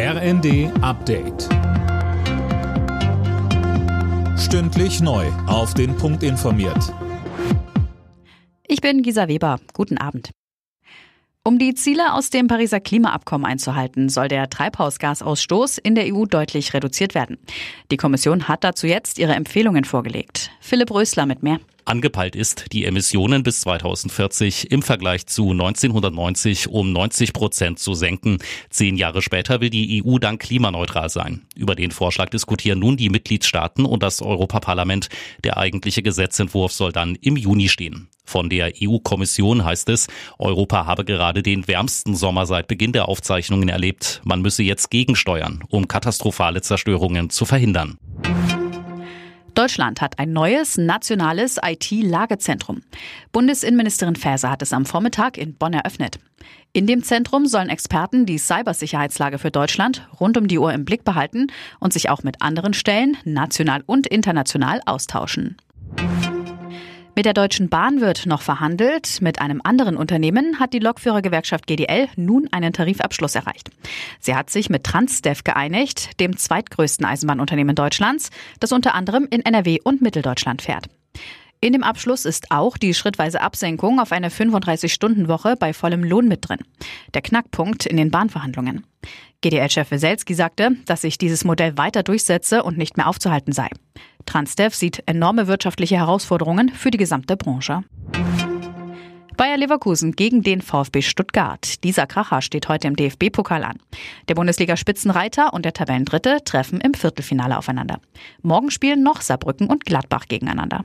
RND Update. Stündlich neu. Auf den Punkt informiert. Ich bin Gisa Weber. Guten Abend. Um die Ziele aus dem Pariser Klimaabkommen einzuhalten, soll der Treibhausgasausstoß in der EU deutlich reduziert werden. Die Kommission hat dazu jetzt ihre Empfehlungen vorgelegt. Philipp Rösler mit mehr. Angepeilt ist, die Emissionen bis 2040 im Vergleich zu 1990 um 90 Prozent zu senken. Zehn Jahre später will die EU dann klimaneutral sein. Über den Vorschlag diskutieren nun die Mitgliedstaaten und das Europaparlament. Der eigentliche Gesetzentwurf soll dann im Juni stehen. Von der EU-Kommission heißt es, Europa habe gerade den wärmsten Sommer seit Beginn der Aufzeichnungen erlebt. Man müsse jetzt gegensteuern, um katastrophale Zerstörungen zu verhindern. Deutschland hat ein neues nationales IT-Lagezentrum. Bundesinnenministerin Faeser hat es am Vormittag in Bonn eröffnet. In dem Zentrum sollen Experten die Cybersicherheitslage für Deutschland rund um die Uhr im Blick behalten und sich auch mit anderen Stellen, national und international, austauschen. Mit der Deutschen Bahn wird noch verhandelt. Mit einem anderen Unternehmen hat die Lokführergewerkschaft GDL nun einen Tarifabschluss erreicht. Sie hat sich mit Transdev geeinigt, dem zweitgrößten Eisenbahnunternehmen Deutschlands, das unter anderem in NRW und Mitteldeutschland fährt. In dem Abschluss ist auch die schrittweise Absenkung auf eine 35-Stunden-Woche bei vollem Lohn mit drin. Der Knackpunkt in den Bahnverhandlungen. GDL-Chef Weselski sagte, dass sich dieses Modell weiter durchsetze und nicht mehr aufzuhalten sei. Transdev sieht enorme wirtschaftliche Herausforderungen für die gesamte Branche. Bayer Leverkusen gegen den VfB Stuttgart. Dieser Kracher steht heute im DFB-Pokal an. Der Bundesliga-Spitzenreiter und der Tabellendritte treffen im Viertelfinale aufeinander. Morgen spielen noch Saarbrücken und Gladbach gegeneinander.